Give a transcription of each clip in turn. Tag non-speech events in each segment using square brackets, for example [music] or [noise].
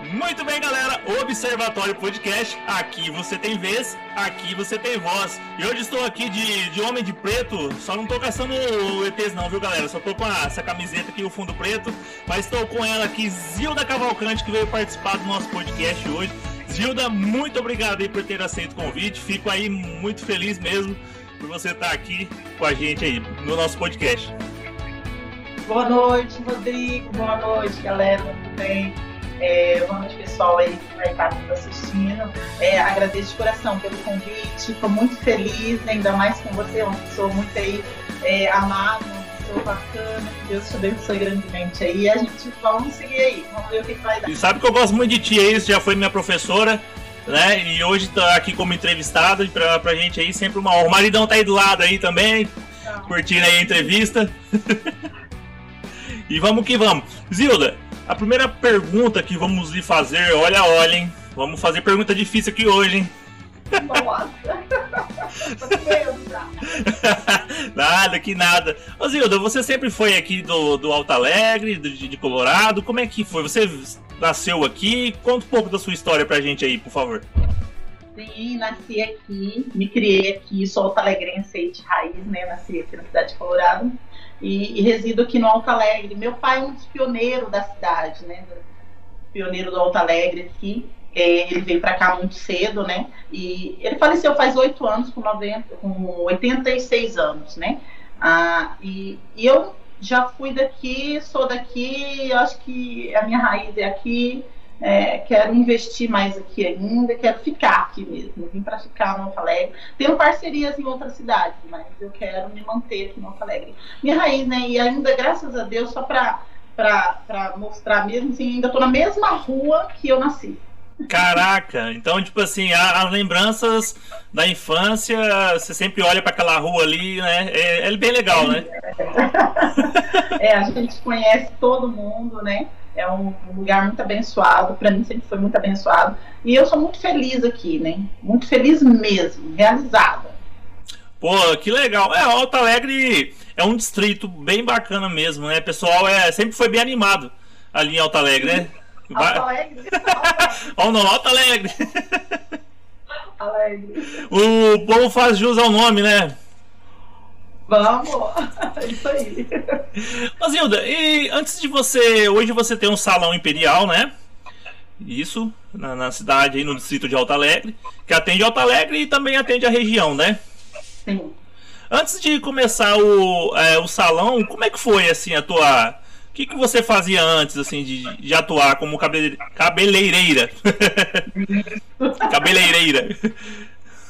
Muito bem, galera. Observatório Podcast. Aqui você tem vez, aqui você tem voz. E hoje estou aqui de, de homem de preto. Só não estou caçando ETs, não, viu, galera? Só estou com a, essa camiseta aqui, o fundo preto. Mas estou com ela aqui, Zilda Cavalcante, que veio participar do nosso podcast hoje. Zilda, muito obrigado aí por ter aceito o convite. Fico aí muito feliz mesmo por você estar aqui com a gente aí no nosso podcast. Boa noite, Rodrigo. Boa noite, galera. Tudo bem? É, boa noite, pessoal aí que vai estar nos assistindo. É, agradeço de coração pelo convite. Estou muito feliz, ainda mais com você, uma pessoa muito aí é, amada, uma pessoa bacana. Que Deus te abençoe grandemente aí. E a gente vamos seguir aí, vamos ver o que vai dar. E sabe que eu gosto muito de ti aí, você já foi minha professora. Né? E hoje tá aqui como entrevistado pra, pra gente aí sempre uma honra. O maridão tá aí do lado aí também, Então, curtindo aí a entrevista. [laughs] e vamos que vamos. Zilda, a primeira pergunta que vamos lhe fazer, olha, olha, hein? Vamos fazer pergunta difícil aqui hoje, hein? Nossa! [laughs] Nada, que nada. Ô Zilda, você sempre foi aqui do, do Alto Alegre, do- de, de Colorado. Como é que foi? Você nasceu aqui? Conta um pouco da sua história pra gente aí, por favor. Sim, nasci aqui, me criei aqui, sou altalegrense aí de raiz, né? Nasci aqui na cidade de Colorado e, e resido aqui no Alto Alegre. Meu pai é um dos pioneiros da cidade, né? Pioneiro do Alto Alegre aqui. É, ele veio para cá muito cedo, né? E ele faleceu faz oito anos, com, 90, com 86 anos, né? Ah, e, e eu já fui daqui, sou daqui, acho que a minha raiz é aqui. É, quero investir mais aqui ainda, quero ficar aqui mesmo, vim para ficar no Alto Alegre. Tenho parcerias em outras cidades, mas eu quero me manter aqui no Alto Alegre. Minha raiz, né? E ainda, graças a Deus, só para mostrar mesmo, assim, ainda tô na mesma rua que eu nasci. Caraca, então, tipo assim, as lembranças da infância, você sempre olha pra aquela rua ali, né? É, é bem legal, né? [laughs] É, a gente conhece todo mundo, né? É um lugar muito abençoado, para mim sempre foi muito abençoado. E eu sou muito feliz aqui, né? Muito feliz mesmo, realizada. Pô, que legal. É, Alto Alegre é um distrito bem bacana mesmo, né? O pessoal é, sempre foi bem animado ali em Alto Alegre, né? [laughs] Alto. Alegre, [laughs] Oh, não, Alto Alegre. Alegre. [laughs] O povo faz jus ao nome, né? Vamos! [laughs] Isso aí. Ô Zilda, e antes de você. Hoje você tem um salão imperial, né? Isso, na, na cidade aí, no distrito de Alto Alegre, que atende Alto Alegre e também atende a região, né? Sim. Antes de começar o, é, o salão, como é que foi assim a tua. O que, que você fazia antes assim de, de atuar como cabele, cabeleireira? [laughs] cabeleireira.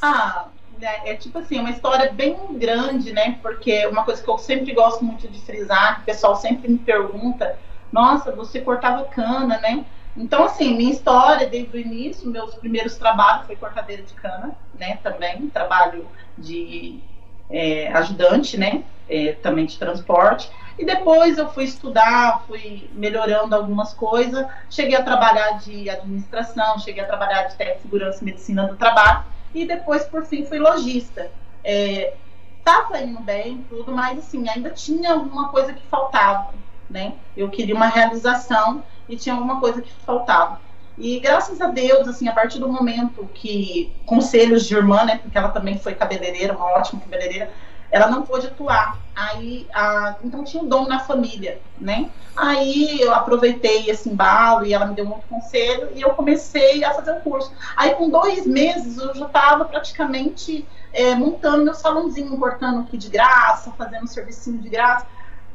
Ah, né, é tipo assim, uma história bem grande, né? Porque uma coisa que eu sempre gosto muito de frisar, que o pessoal sempre me pergunta, nossa, você cortava cana, né? Então, assim, minha história desde o início, meus primeiros trabalhos foi cortadeira de cana, né? Também, trabalho de é, ajudante, né? É, também de transporte. E depois eu fui estudar, fui melhorando algumas coisas. Cheguei a trabalhar de administração, cheguei a trabalhar de segurança e medicina do trabalho. E depois, por fim, fui lojista. É, tava indo bem, tudo, mas assim, ainda tinha alguma coisa que faltava, né? Eu queria uma realização e tinha alguma coisa que faltava. E graças a Deus, assim, a partir do momento que conselhos de irmã, né, porque ela também foi cabeleireira, uma ótima cabeleireira, ela não pôde atuar. Aí, a, então tinha um dom na família, né? Aí eu aproveitei esse embalo e ela me deu muito conselho e eu comecei a fazer o curso. Aí com dois meses eu já estava praticamente é, montando meu salãozinho, cortando aqui de graça, fazendo um servicinho de graça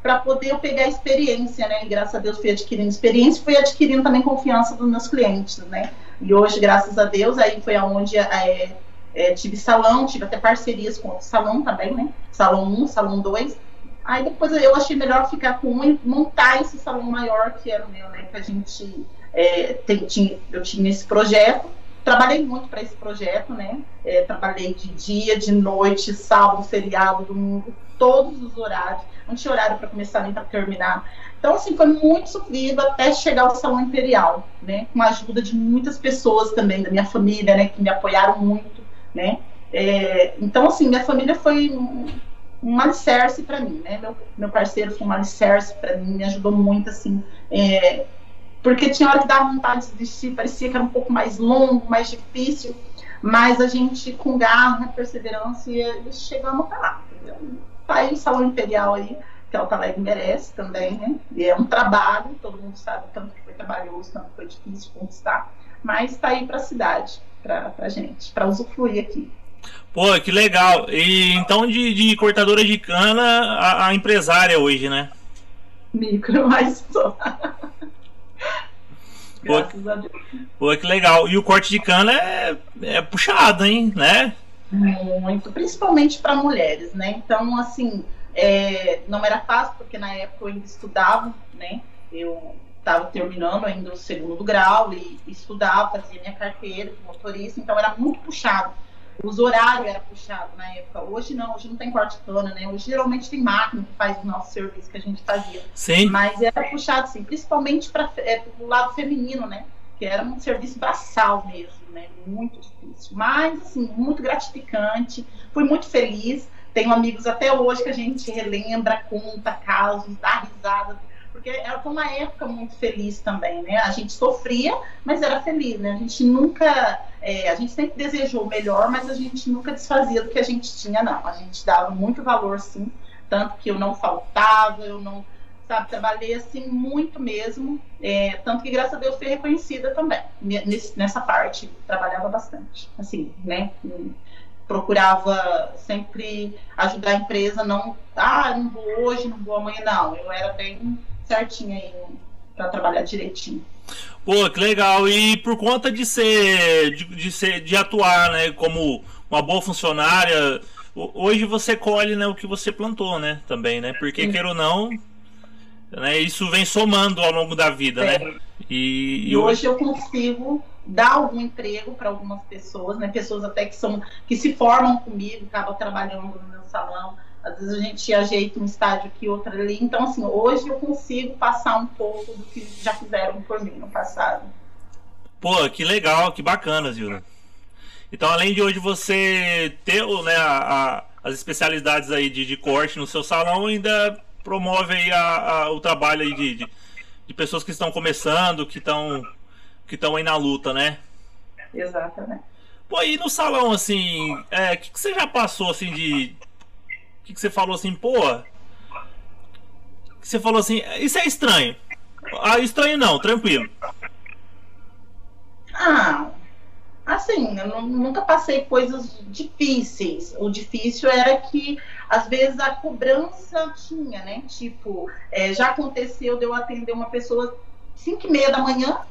para poder eu pegar experiência, né? E graças a Deus fui adquirindo experiência, fui adquirindo também confiança dos meus clientes, né? E hoje, graças a Deus, aí foi aonde é, é, tive salão, tive até parcerias com outro salão também, né? Salão 1, salão 2. Aí depois eu achei melhor ficar com um e montar esse salão maior que era o meu, né? Que a gente é, tem, tinha, eu tinha esse projeto. Trabalhei muito para esse projeto, né? É, trabalhei de dia, de noite, sábado, feriado, domingo, todos os horários. Não tinha horário para começar nem para terminar. Então, assim, foi muito sofrido até chegar ao Salão Imperial, né? Com a ajuda de muitas pessoas também, da minha família, né? Que me apoiaram muito, né? É, então, assim, minha família foi um, um alicerce para mim, né? Meu, meu parceiro foi um alicerce para mim, me ajudou muito, assim, é, porque tinha hora que dava vontade de desistir, parecia que era um pouco mais longo, mais difícil, mas a gente, com garra, perseverança, e chegamos até lá. Tá aí o Salão Imperial aí, que Alta Alegre merece também, né? E é um trabalho, todo mundo sabe tanto que foi trabalhoso, tanto que foi difícil conquistar, mas está aí para a cidade, para a gente, para usufruir aqui. Pô, que legal. E então de, de cortadora de cana a, a empresária hoje, né? Micro, mas só. Pô, pô, que legal. E o corte de cana é, é puxado, hein, né? Muito, principalmente para mulheres, né? Então, assim, é, não era fácil, porque na época eu ainda estudava, né? Eu estava terminando ainda o segundo grau e estudava, fazia minha carteira de motorista, então era muito puxado. Os horários eram puxados na época. Hoje não, hoje não tem corte cana, né? Hoje geralmente tem máquina que faz o nosso serviço que a gente fazia. Sim. Mas era puxado, sim, principalmente para é, o lado feminino, né? Que era um serviço braçal mesmo, né? Muito difícil. Mas, assim, muito gratificante. Fui muito feliz. Tenho amigos até hoje que a gente relembra, conta casos, dá risada porque era uma época muito feliz também, né? A gente sofria, mas era feliz, né? A gente nunca, é, a gente sempre desejou o melhor, mas a gente nunca desfazia do que a gente tinha, não. A gente dava muito valor, sim, tanto que eu não faltava, eu não, sabe, trabalhei assim muito mesmo, é, tanto que graças a Deus fui reconhecida também nessa parte, trabalhava bastante, assim, né? procurava sempre ajudar a empresa, não, ah, não vou hoje, não vou amanhã, não. Eu era bem certinho aí para trabalhar direitinho. Pô, que legal. E por conta de ser, de, de, ser, de atuar, né, como uma boa funcionária, hoje você colhe, né, o que você plantou, né, também, né? Porque queira ou não, né, isso vem somando ao longo da vida, né? é. né? E, e, hoje eu consigo dar algum emprego para algumas pessoas, né? Pessoas até que são que se formam comigo, acabam trabalhando no meu salão às vezes a gente ajeita um estádio aqui, outro ali. Então, assim, hoje eu consigo passar um pouco do que já fizeram por mim no passado. Pô, que legal, que bacana, Zilda. Então, além de hoje você ter né, a, a, as especialidades aí de, de, corte no seu salão, ainda promove aí a, o trabalho aí de, de, de, pessoas que estão começando, que estão que estão aí na luta, né? Exatamente. Pô, e no salão, assim, o é, que, que você já passou, assim, de, que, que você falou assim, pô. Você falou assim, isso é estranho. Ah, estranho não, tranquilo. Ah, assim, eu nunca passei coisas difíceis. O difícil era que, às vezes, a cobrança tinha, né? Tipo, é, já aconteceu de eu atender uma pessoa 5 e meia da manhã,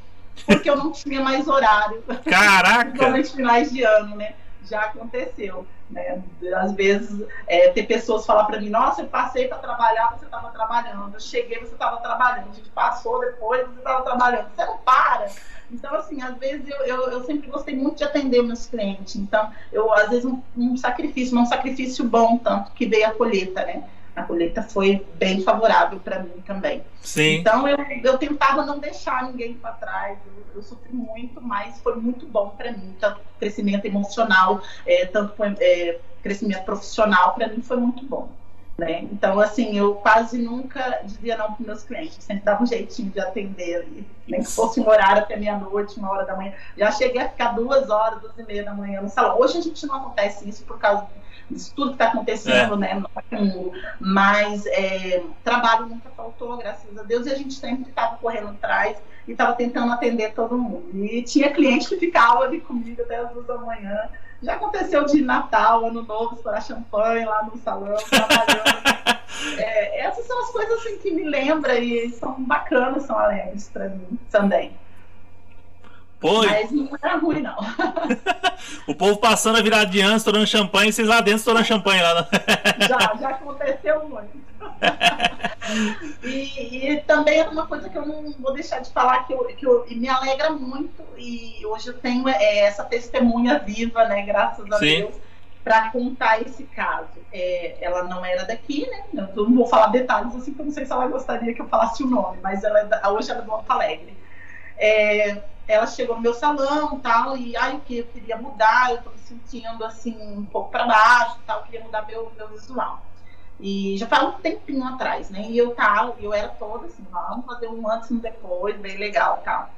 porque eu não tinha mais horário. Caraca! [laughs] Principalmente finais de ano, né? Já aconteceu. Né? Às vezes, é, ter pessoas falar para mim: Nossa, eu passei para trabalhar, você estava trabalhando. Eu cheguei, você estava trabalhando. A gente passou depois, você estava trabalhando. Você não para. Então, assim, às vezes eu, eu, eu, sempre gostei muito de atender meus clientes. Então, eu, às vezes, um, um sacrifício, mas um sacrifício bom, tanto que veio a colheita, né? A colheita foi bem favorável para mim também. Sim. Então eu, eu tentava não deixar ninguém para trás. Eu, eu, sofri muito, mas foi muito bom para mim. Tanto crescimento emocional, é, tanto é, crescimento profissional, para mim foi muito bom. Né? Então, assim, eu quase nunca dizia não para meus clientes, eu sempre dava um jeitinho de atender ali, nem que fosse um horário até meia-noite, uma hora da manhã. Já cheguei a ficar duas horas, duas e meia da manhã no salão. Hoje a gente não acontece isso por causa isso tudo que está acontecendo, é. né, Mas é, trabalho nunca faltou, graças a Deus, e a gente sempre estava correndo atrás e estava tentando atender todo mundo. E tinha cliente que ficava ali comigo até as duas da manhã. Já aconteceu de Natal, Ano Novo, estourar champanhe lá no salão, trabalhando. [laughs] é, essas são as coisas assim, que me lembram e são bacanas, são alegres para mim também. Pô, Mas não era ruim, não. [laughs] o povo passando a virada de ano, estourando champanhe, e vocês lá dentro estourando champanhe lá. Né? [laughs] já, já aconteceu muito. [laughs] e, e, também é uma coisa que eu não vou deixar de falar, que, eu, que eu, me alegra muito, e hoje eu tenho é, essa testemunha viva, né, graças a Sim. Deus, para contar esse caso. É, ela não era daqui, né? Eu não vou falar detalhes assim, porque eu não sei se ela gostaria que eu falasse o nome, mas ela é hoje ela é do Alto Alegre. É, ela chegou no meu salão tal, e aí o que eu queria mudar, eu tô me sentindo assim um pouco para baixo tal, queria mudar meu, meu visual. E já faz um tempinho atrás, né? E eu tava, eu era toda assim, vamos fazer um antes e um depois, bem legal tal.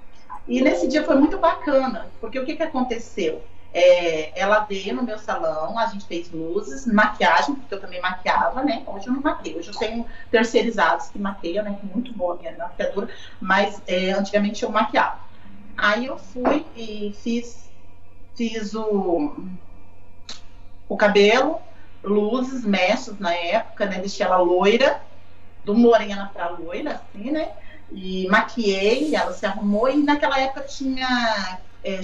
E nesse dia foi muito bacana, porque o que, que aconteceu? É, ela veio no meu salão, a gente fez luzes, maquiagem, porque eu também maquiava, né? Hoje eu não maqueio, hoje eu tenho terceirizados que maqueiam, né? É muito boa a minha maquiadora, mas é, antigamente eu maquiava. Aí eu fui e fiz, fiz o, o cabelo, luzes, mechas na época, né? Deixei ela loira, do morena pra loira, assim, né? E maquiei, ela se arrumou, e naquela época tinha é,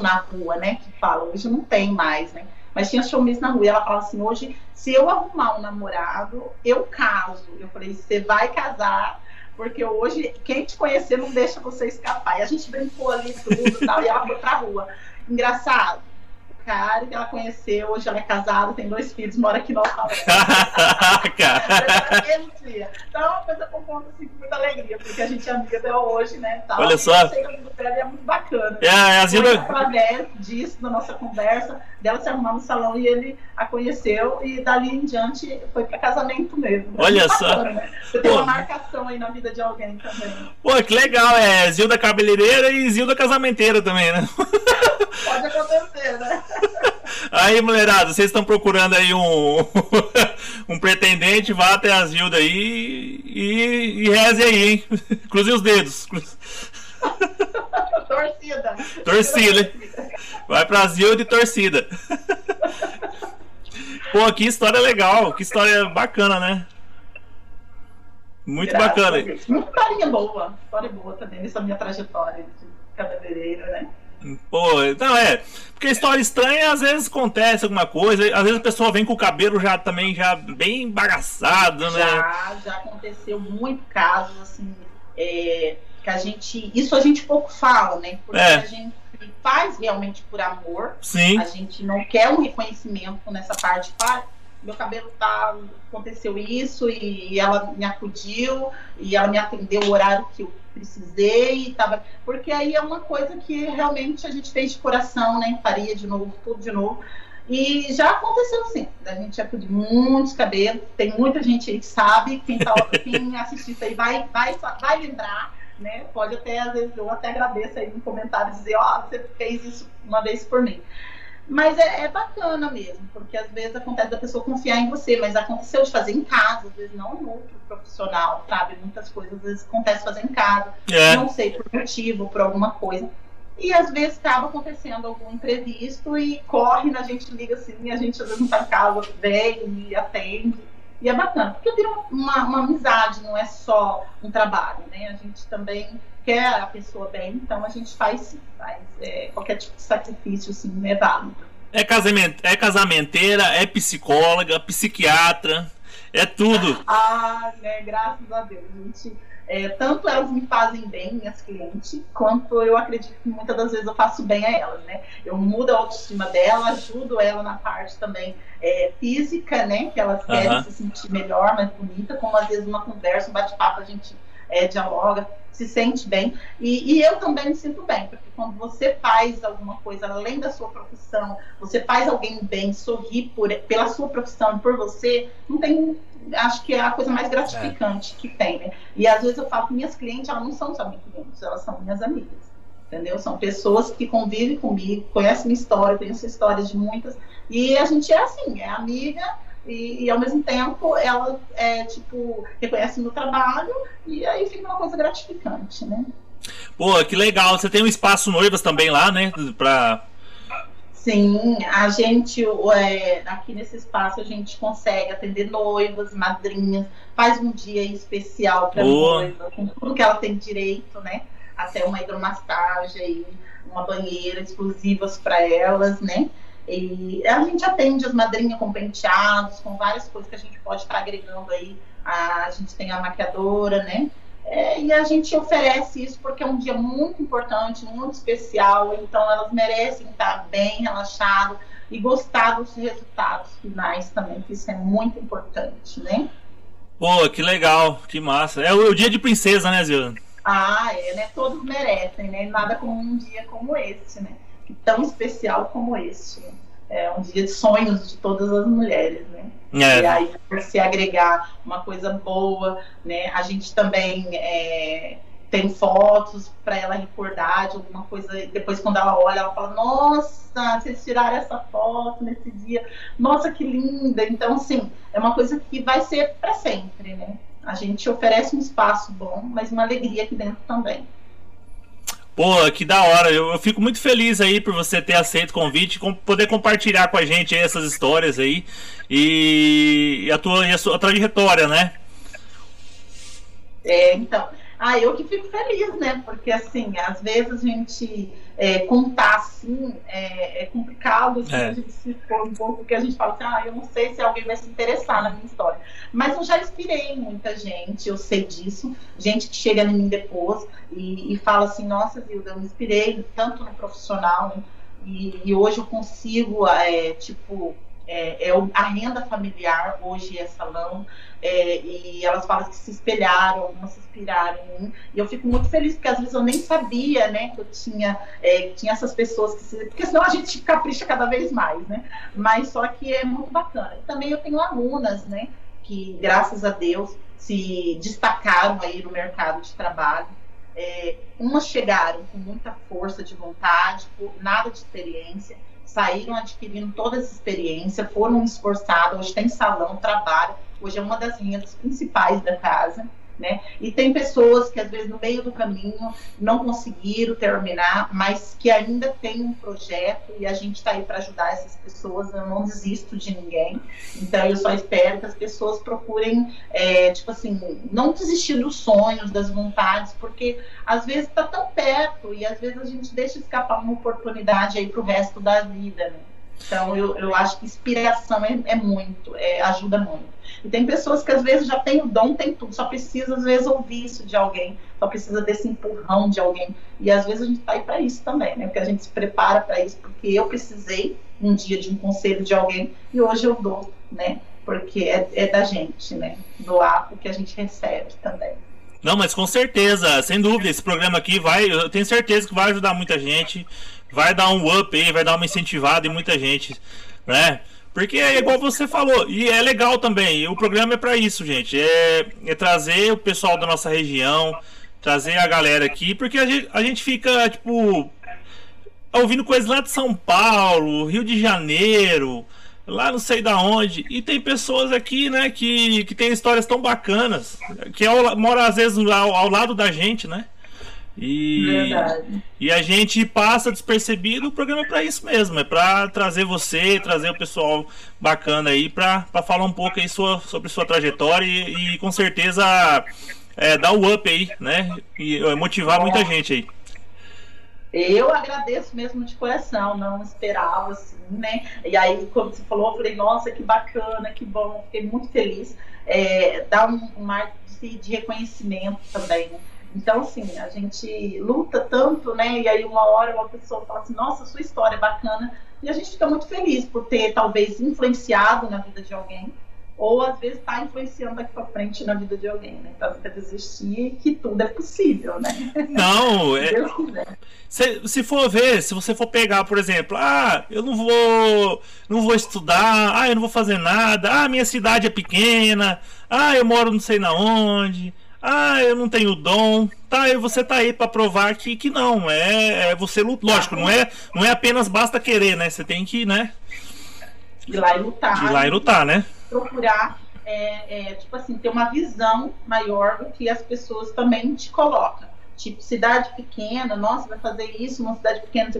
na rua, né? Que fala, hoje não tem mais, né? Mas tinha showmício na rua. E ela fala assim: hoje, se eu arrumar um namorado, eu caso. Eu falei: você vai casar, porque hoje, quem te conhecer não deixa você escapar. E a gente brincou ali tudo tal, e ela foi pra rua. Engraçado cara que ela conheceu, hoje ela é casada, tem dois filhos, mora aqui no Alto [laughs] Então é uma coisa com ponto assim, com muita alegria, porque a gente é amiga até hoje, né? Tal, Olha só. E é muito bacana. É, é a Zilda... através disso, da nossa conversa, dela se arrumar no salão e ele a conheceu e dali em diante foi para casamento mesmo. Olha só. Bacana, né? Você tem uma marcação aí na vida de alguém também. Pô, que legal, é Zilda cabeleireira e Zilda casamenteira também, né? [laughs] Pode acontecer, né? [laughs] Aí, mulherada, vocês estão procurando aí um, [laughs] um pretendente, vá até a Zilda aí e, e reze aí, hein? [laughs] Cruze os dedos. torcida. Torcida. Vai pra Zilda e torcida. Pô, que história legal, que história bacana, né? Muito Graças bacana. Uma história boa, história boa também nessa minha trajetória de cabeleireira, né? Pô, não é. Porque história estranha, às vezes acontece alguma coisa, às vezes a pessoa vem com o cabelo já também já bem bagaçado, né? Já, já aconteceu muito casos assim, é, que a gente. Isso a gente pouco fala, né? Porque é. a gente faz realmente por amor. Sim. A gente não quer um reconhecimento nessa parte. Meu cabelo tá. Aconteceu isso e, ela me acudiu e ela me atendeu o horário que eu precisei e tava. Porque aí é uma coisa que realmente a gente fez de coração, né? Faria de novo, tudo de novo. E já aconteceu sim, a gente já de muitos cabelos, tem muita gente aí que sabe, quem, tá, quem [laughs] assistir isso aí vai, vai, vai lembrar, né? Pode até, às vezes, eu até agradeço aí no comentário dizer, ó, oh, você fez isso uma vez por mim. Mas é, é, bacana mesmo, porque às vezes acontece da pessoa confiar em você, mas aconteceu de fazer em casa, às vezes não em outro profissional, sabe? Muitas coisas às vezes acontece fazer em casa, é. não sei por motivo, por alguma coisa. E às vezes acaba acontecendo algum imprevisto e corre, na gente liga assim, e a gente às vezes não tá em casa, vem e atende. E é bacana, porque vira uma, uma amizade, não é só um trabalho, né? A gente também quer a pessoa bem, então a gente faz, faz é, qualquer tipo de sacrifício, assim, é válido. É, casamento, é casamenteira, é psicóloga, psiquiatra, é tudo. ah, né, graças a Deus, gente. É, tanto elas me fazem bem, minhas clientes, quanto eu acredito que muitas das vezes eu faço bem a elas, né? Eu mudo a autoestima dela, ajudo ela na parte também é, física, né? Que elas querem se sentir melhor, mais bonita, como às vezes uma conversa, um bate-papo, a gente é, dialoga, se sente bem. E, e, eu também me sinto bem, porque quando você faz alguma coisa além da sua profissão, você faz alguém bem, sorrir por, pela sua profissão e por você, não tem. Acho que é a coisa mais gratificante é. que tem, né? E às vezes eu falo que minhas clientes, elas não são só minhas clientes, elas são minhas amigas. Entendeu? São pessoas que convivem comigo, conhecem minha história, conhecem histórias de muitas, e a gente é assim, é amiga, e, e, ao mesmo tempo ela é tipo reconhece meu trabalho e aí fica uma coisa gratificante, né? Pô, que legal! Você tem um espaço noivas também lá, né? Pra... Sim, a gente é, aqui nesse espaço a gente consegue atender noivas, madrinhas, faz um dia especial para noiva, com tudo que ela tem direito, né? Até uma hidromassagem, uma banheira exclusivas para elas, né? E a gente atende as madrinhas com penteados, com várias coisas que a gente pode estar agregando aí. A, gente tem a maquiadora, né? É, e a gente oferece isso porque é um dia muito importante, muito especial, então elas merecem estar bem relaxado e gostar dos resultados finais também, que isso é muito importante, né? Pô, que legal, que massa. É o, o dia de princesa, né, Zilda? Ah, é, né? Todos merecem, né? Nada como um dia como esse, né? Tão especial como este. é um dia de sonhos de todas as mulheres, né? É. E aí, se agregar uma coisa boa, né? A gente também é, tem fotos para ela recordar de alguma coisa. Depois, quando ela olha, ela fala: Nossa, vocês tiraram essa foto nesse dia. Nossa, que linda. Então, sim, é uma coisa que vai ser para sempre, né? A gente oferece um espaço bom, mas uma alegria aqui dentro também. Pô, que da hora. Eu, eu, fico muito feliz aí por você ter aceito o convite, com, poder compartilhar com a gente essas histórias aí e, e, a tua e a sua trajetória, né? É, então. Ah, eu que fico feliz, né? Porque, assim, às vezes a gente é, contar assim é, é complicado, assim, é. a gente se for um pouco, porque a gente fala assim, ah, eu não sei se alguém vai se interessar na minha história. Mas eu já inspirei muita gente, eu sei disso, gente que chega em mim depois e, e fala assim, nossa, Zilda, eu me inspirei tanto no profissional, né? e, e, hoje eu consigo, é, tipo, é, é, a renda familiar hoje é salão, é, e elas falam que se espelharam, algumas se inspiraram em mim, e eu fico muito feliz, porque às vezes eu nem sabia, né, que eu tinha, é, que tinha essas pessoas que se, porque senão a gente capricha cada vez mais, né, mas só que é muito bacana. Também eu tenho alunas, né, que graças a Deus se destacaram aí no mercado de trabalho, é, umas chegaram com muita força de vontade, nada de experiência, saíram adquirindo toda essa experiência, foram esforçados, hoje tem salão, trabalho, hoje é uma das rendas principais da casa. Né? E tem pessoas que às vezes no meio do caminho não conseguiram terminar, mas que ainda tem um projeto e a gente está aí para ajudar essas pessoas. Eu não desisto de ninguém, então eu só espero que as pessoas procurem, é, tipo assim, não desistir dos sonhos, das vontades, porque às vezes está tão perto e às vezes a gente deixa escapar uma oportunidade aí para o resto da vida. Né? Então eu, eu acho que inspiração é, é muito, é, ajuda muito. E tem pessoas que às vezes já tem o dom, tem tudo, só precisa às vezes ouvir isso de alguém, só precisa desse empurrão de alguém. E às vezes a gente está aí para isso também, né? Porque a gente se prepara para isso, porque eu precisei um dia de um conselho de alguém e hoje eu dou, né? Porque é, é da gente, né? Doar o que a gente recebe também. Não, mas com certeza, sem dúvida, esse programa aqui vai, eu tenho certeza que vai ajudar muita gente, vai dar um up aí, vai dar uma incentivada em muita gente, né? Porque é igual você falou, e é legal também. O programa é para isso, gente. É, é, trazer o pessoal da nossa região, trazer a galera aqui, porque a gente, a gente fica, tipo, ouvindo coisas lá de São Paulo, Rio de Janeiro, lá não sei da onde. E tem pessoas aqui, né, que, que tem histórias tão bacanas, que é, mora às vezes ao, ao lado da gente, né? E, e a gente passa despercebido o programa é para isso mesmo, é para trazer você, trazer o pessoal bacana aí para falar um pouco aí sua, sobre sua trajetória e, e com certeza é, dar o up aí, né? E é, motivar é. muita gente aí. Eu agradeço mesmo de coração, não esperava assim, né? E aí, quando você falou, eu falei, nossa, que bacana, que bom, fiquei muito feliz. É, dar um, um marco de, de reconhecimento também, né? Então, assim, a gente luta tanto, né? E aí, uma hora, uma pessoa fala assim: nossa, sua história é bacana. E a gente fica muito feliz por ter, talvez, influenciado na vida de alguém. Ou, às vezes, está influenciando daqui para frente na vida de alguém, né? Então, você desistir que tudo é possível, né? Não, [laughs] é. Se, se for ver, se você for pegar, por exemplo, ah, eu não vou, não vou estudar, ah, eu não vou fazer nada, ah, minha cidade é pequena, ah, eu moro não sei na onde ah, eu não tenho dom. Tá, e você tá aí para provar que, que não. É, é você luta. Lógico, não é, não é apenas basta querer, né? Você tem que, né? Ir lá e lutar. Ir lá e lutar, né? Procurar, é, é, tipo assim, ter uma visão maior do que as pessoas também te colocam. Tipo, cidade pequena, nossa, vai fazer isso, uma cidade pequena.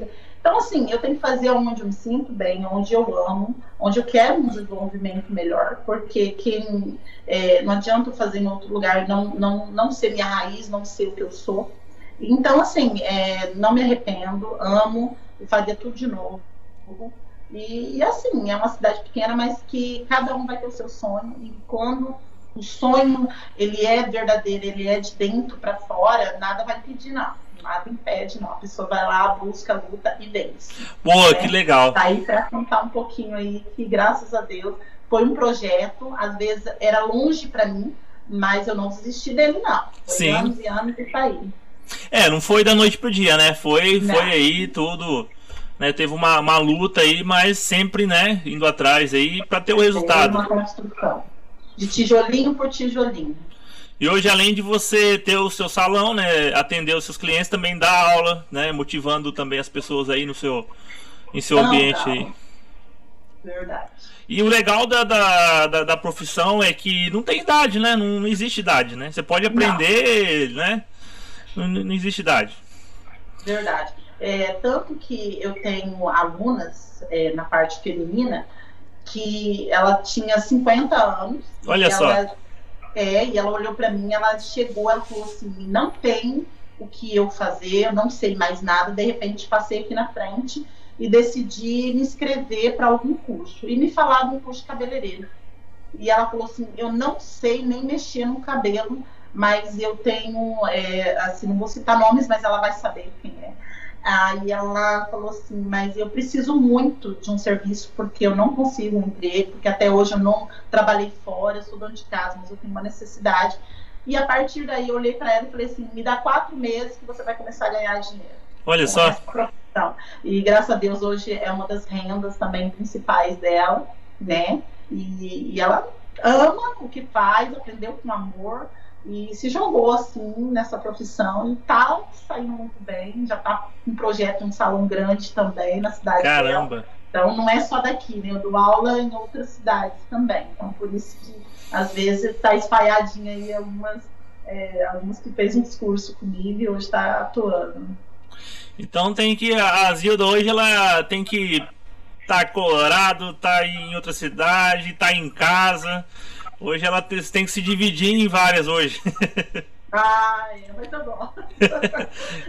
Então, assim, eu tenho que fazer onde eu me sinto bem, onde eu amo, onde eu quero um desenvolvimento melhor, porque quem é, não adianta eu fazer em outro lugar, não, não, não ser minha raiz, não ser o que eu sou. Então, assim, é, não me arrependo, amo e faria tudo de novo. E, e, assim, é uma cidade pequena, mas que cada um vai ter o seu sonho, e quando o sonho ele é verdadeiro, ele é de dentro para fora, nada vai pedir, não nada impede, não. A pessoa vai lá, busca, luta e vence. Boa, né? que legal. Tá aí para contar um pouquinho aí que, graças a Deus, foi um projeto, às vezes era longe para mim, mas eu não desisti dele, não. Foi Sim. anos e anos e tá aí. É, não foi da noite pro dia, né? Foi, foi aí tudo né, teve uma, uma luta aí, mas sempre, né, indo atrás aí para ter o resultado. Uma construção. De tijolinho por tijolinho. E hoje, além de você ter o seu salão, né, atender os seus clientes, também dá aula, né, motivando também as pessoas aí no seu, em seu não, ambiente aí. Verdade. E o legal da, da, da, da, profissão é que não tem idade, né? Não, não existe idade, né? Você pode aprender, não. né? Não, não existe idade. Verdade. É, tanto que eu tenho alunas é, na parte feminina que ela tinha 50 anos. Olha só. Ela, é, e ela olhou para mim, ela chegou, ela falou assim: não tem o que eu fazer, eu não sei mais nada. De repente, passei aqui na frente e decidi me inscrever para algum curso. E me falaram de um curso de cabeleireiro. E ela falou assim: eu não sei nem mexer no cabelo, mas eu tenho, é, assim, não vou citar nomes, mas ela vai saber quem é. Aí ela falou assim, mas eu preciso muito de um serviço porque eu não consigo um emprego, porque até hoje eu não trabalhei fora, eu sou dona de casa, mas eu tenho uma necessidade. E a partir daí eu olhei para ela e falei assim, me dá quatro meses que você vai começar a ganhar dinheiro. Olha só. E graças a Deus hoje é uma das rendas também principais dela, né? E, e ela ama o que faz, aprendeu com amor e se jogou assim nessa profissão e tá saindo muito bem. Já tá com um projeto, um salão grande também na cidade. Caramba! Dela. Então não é só daqui, né? Eu dou aula em outras cidades também. Então por isso que às vezes tá espalhadinha aí algumas, é, algumas que fez um discurso comigo e hoje está atuando. Então tem que. A Zilda hoje ela tem que tá colorado, tá em outra cidade, tá em casa. Hoje ela tem que se dividir em várias hoje. [laughs] Ai, mas eu gosto.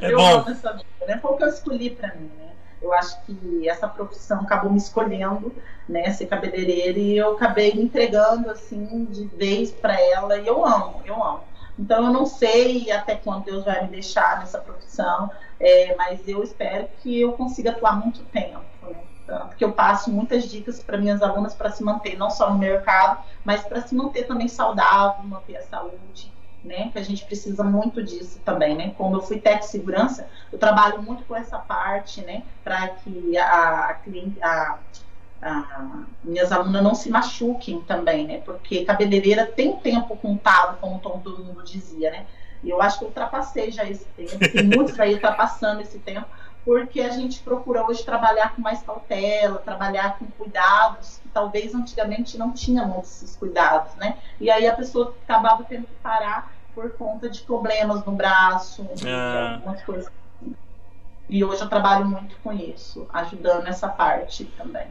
É eu bom. amo essa vida, né? Foi o que eu escolhi para mim, né? Eu acho que essa profissão acabou me escolhendo, né, ser cabeleireira, e eu acabei me entregando, assim, de vez para ela, e eu amo, eu amo. Então, eu não sei até quando Deus vai me deixar nessa profissão, é, mas eu espero que eu consiga atuar muito tempo, né? Porque eu passo muitas dicas para minhas alunas para se manter não só no mercado, mas para se manter também saudável, manter a saúde, né? Que a gente precisa muito disso também, né? Como eu fui técnico segurança, eu trabalho muito com essa parte, né? Para que a, a a, minhas alunas não se machuquem também, né? Porque cabeleireira tem tempo contado, como todo mundo dizia, né? E eu acho que eu ultrapassei já esse tempo, e muitos aí ultrapassando esse tempo, porque a gente procura hoje trabalhar com mais cautela, trabalhar com cuidados, que talvez antigamente não tínhamos esses cuidados, né? E aí a pessoa acabava tendo que parar por conta de problemas no braço, é. algumas coisas assim. E hoje eu trabalho muito com isso, ajudando essa parte também.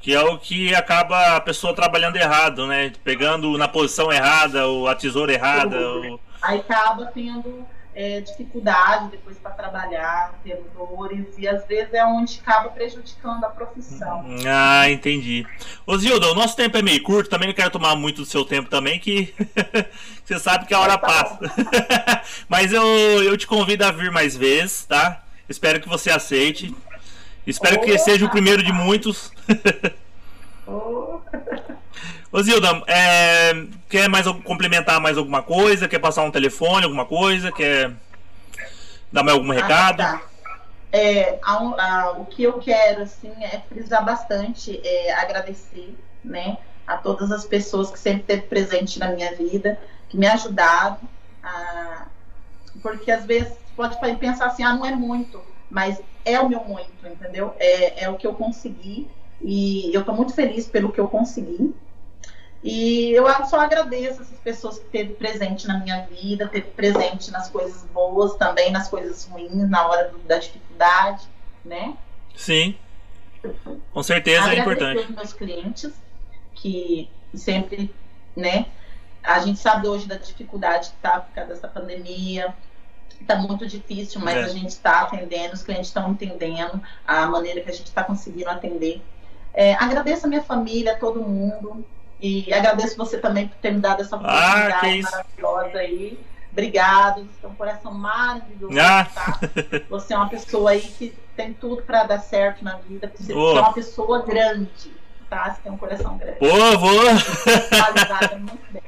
Que é o que acaba a pessoa trabalhando errado, né? Pegando na posição errada, ou a tesoura errada. Ou... Aí acaba tendo é, dificuldade depois para trabalhar, tendo dores, e às vezes é onde acaba prejudicando a profissão. Ah, entendi. Ô Zilda, o nosso tempo é meio curto, também não quero tomar muito do seu tempo também, que [laughs] você sabe que a hora tá passa. [laughs] Mas eu, eu te convido a vir mais vezes, tá? Espero que você aceite. Espero oh, que seja o primeiro de muitos. [laughs] oh. Ô Zilda, é, quer mais complementar mais alguma coisa? Quer passar um telefone, alguma coisa? Quer dar mais algum ah, recado? Ah, tá. é, a, a, o que eu quero assim é frisar bastante, é, agradecer, né, a todas as pessoas que sempre esteve presente na minha vida, que me ajudaram, a, porque às vezes pode pensar assim, ah, não é muito, mas é o meu muito, entendeu? É, é o que eu consegui e eu estou muito feliz pelo que eu consegui. E eu só agradeço essas pessoas que teve presente na minha vida, teve presente nas coisas boas, também nas coisas ruins, na hora do, da dificuldade, né? Sim. Com certeza agradecer é importante. Agradecer meus clientes, que sempre, né? A gente sabe hoje da dificuldade que está por causa dessa pandemia, está muito difícil, mas é. a gente está atendendo, os clientes estão entendendo a maneira que a gente está conseguindo atender. É, agradeço a minha família, a todo mundo, e agradeço você também por ter me dado essa oportunidade ah, maravilhosa aí. Obrigado, você tem um coração maravilhoso, ah. tá? Você é uma pessoa aí que tem tudo para dar certo na vida. Você, é uma pessoa grande, tá? Você tem um coração grande. Pô, vou! muito bem.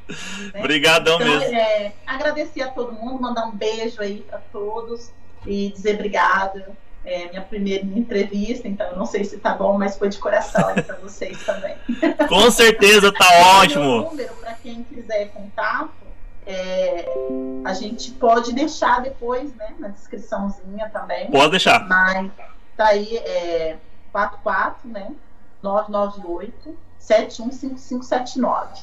Né? Obrigadão então, mesmo. É, agradecer a todo mundo, mandar um beijo aí para todos e dizer obrigada. É minha primeira entrevista, então eu não sei se tá bom, mas foi de coração aí para vocês também. Com certeza tá [laughs] ótimo. O número para quem quiser contato, é, a gente pode deixar depois, né, na descriçãozinha também. Pode deixar. Mas tá aí é 44, né? 998 715579.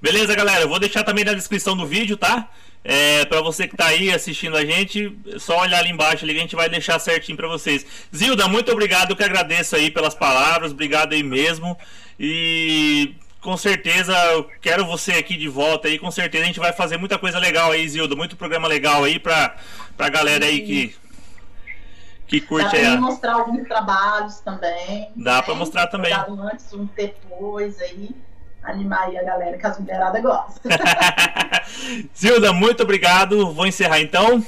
Beleza, galera? Eu vou deixar também na descrição do vídeo, tá? É, para você que tá aí assistindo a gente, só olhar ali embaixo ali, a gente vai deixar certinho para vocês. Zilda, muito obrigado, eu que agradeço aí pelas palavras, obrigado aí mesmo. E com certeza eu quero você aqui de volta aí, com certeza a gente vai fazer muita coisa legal aí, Zilda, muito programa legal aí pra, pra galera aí que que curte Dá pra mostrar alguns trabalhos também. Dá né? para mostrar também. Um antes, um depois aí animar aí a galera que as mulheradas gostam. [laughs] Zilda, muito obrigado. Vou encerrar então.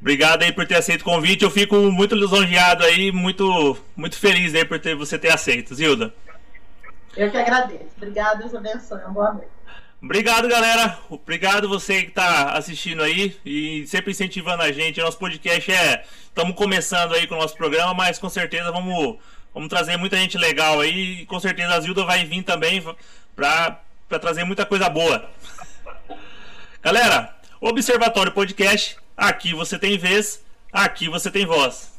Obrigado aí por ter aceito o convite. Eu fico muito lisonjeado aí, muito, muito feliz aí por ter, você ter aceito, Zilda. Eu que agradeço. Obrigado, Deus abençoe. Uma boa noite. Obrigado, galera. Obrigado você que está assistindo aí e sempre incentivando a gente. Nosso podcast é. Estamos começando aí com o nosso programa, mas com certeza vamos Vamos trazer muita gente legal aí e com certeza a Zilda vai vir também para trazer muita coisa boa. Galera, Observatório Podcast, aqui você tem vez, aqui você tem voz.